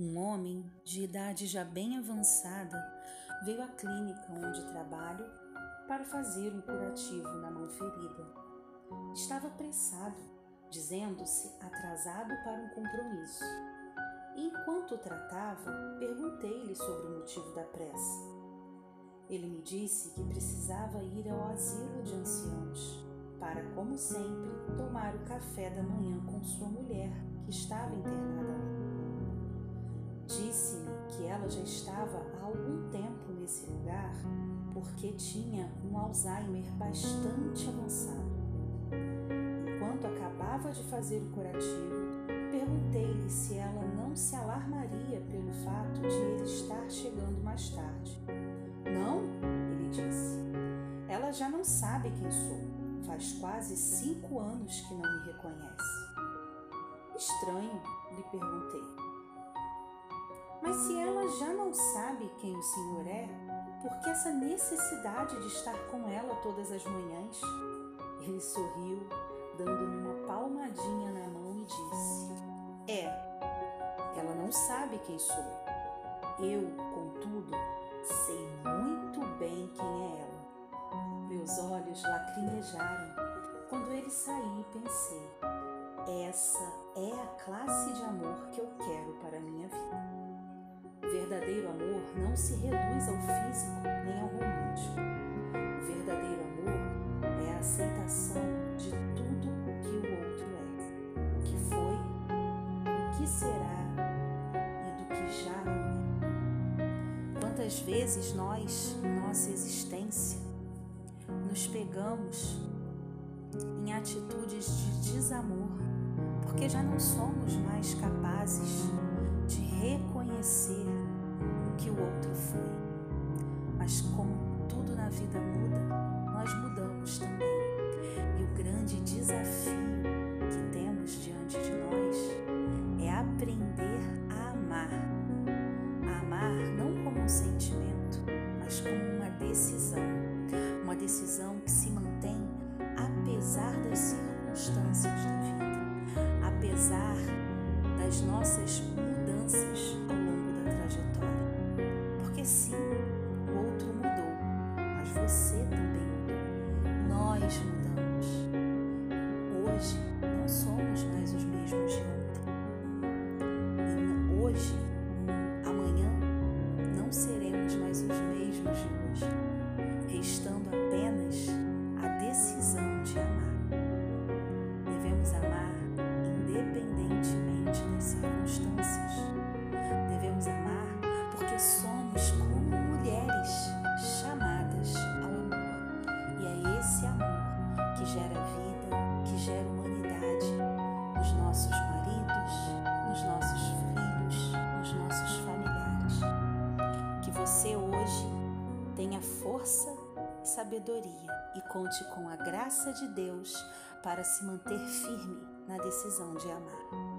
Um homem de idade já bem avançada veio à clínica onde trabalho para fazer um curativo na mão ferida. Estava apressado, dizendo-se atrasado para um compromisso. E enquanto o tratava, perguntei-lhe sobre o motivo da pressa. Ele me disse que precisava ir ao asilo de anciãos para, como sempre, tomar o café da manhã com sua mulher, que estava internada ali. Disse-me que ela já estava há algum tempo nesse lugar porque tinha um Alzheimer bastante avançado. Enquanto acabava de fazer o curativo, perguntei-lhe se ela não se alarmaria pelo fato de ele estar chegando mais tarde. Não, ele disse. Ela já não sabe quem sou. Faz quase cinco anos que não me reconhece. Estranho, lhe perguntei. Mas se ela já não sabe quem o Senhor é, por que essa necessidade de estar com ela todas as manhãs? Ele sorriu, dando-me uma palmadinha na mão e disse: É, ela não sabe quem sou. Eu, contudo, sei muito bem quem é ela. Meus olhos lacrimejaram quando ele saiu e pensei: essa é a classe de amor que eu quero para a minha vida. Verdadeiro amor não se reduz ao físico nem ao romântico. O verdadeiro amor é a aceitação de tudo o que o outro é, o que foi, o que será e do que já não é. Quantas vezes nós, nossa existência, nos pegamos em atitudes de desamor, porque já não somos mais vida muda, nós mudamos também. E o grande desafio que temos diante de nós é aprender a amar. A amar não como um sentimento, mas como uma decisão. Uma decisão que se mantém apesar das circunstâncias da vida, apesar das nossas somos mais os mesmos de ontem. E hoje, amanhã, não seremos mais os mesmos de hoje, você hoje tenha força e sabedoria e conte com a graça de Deus para se manter firme na decisão de amar.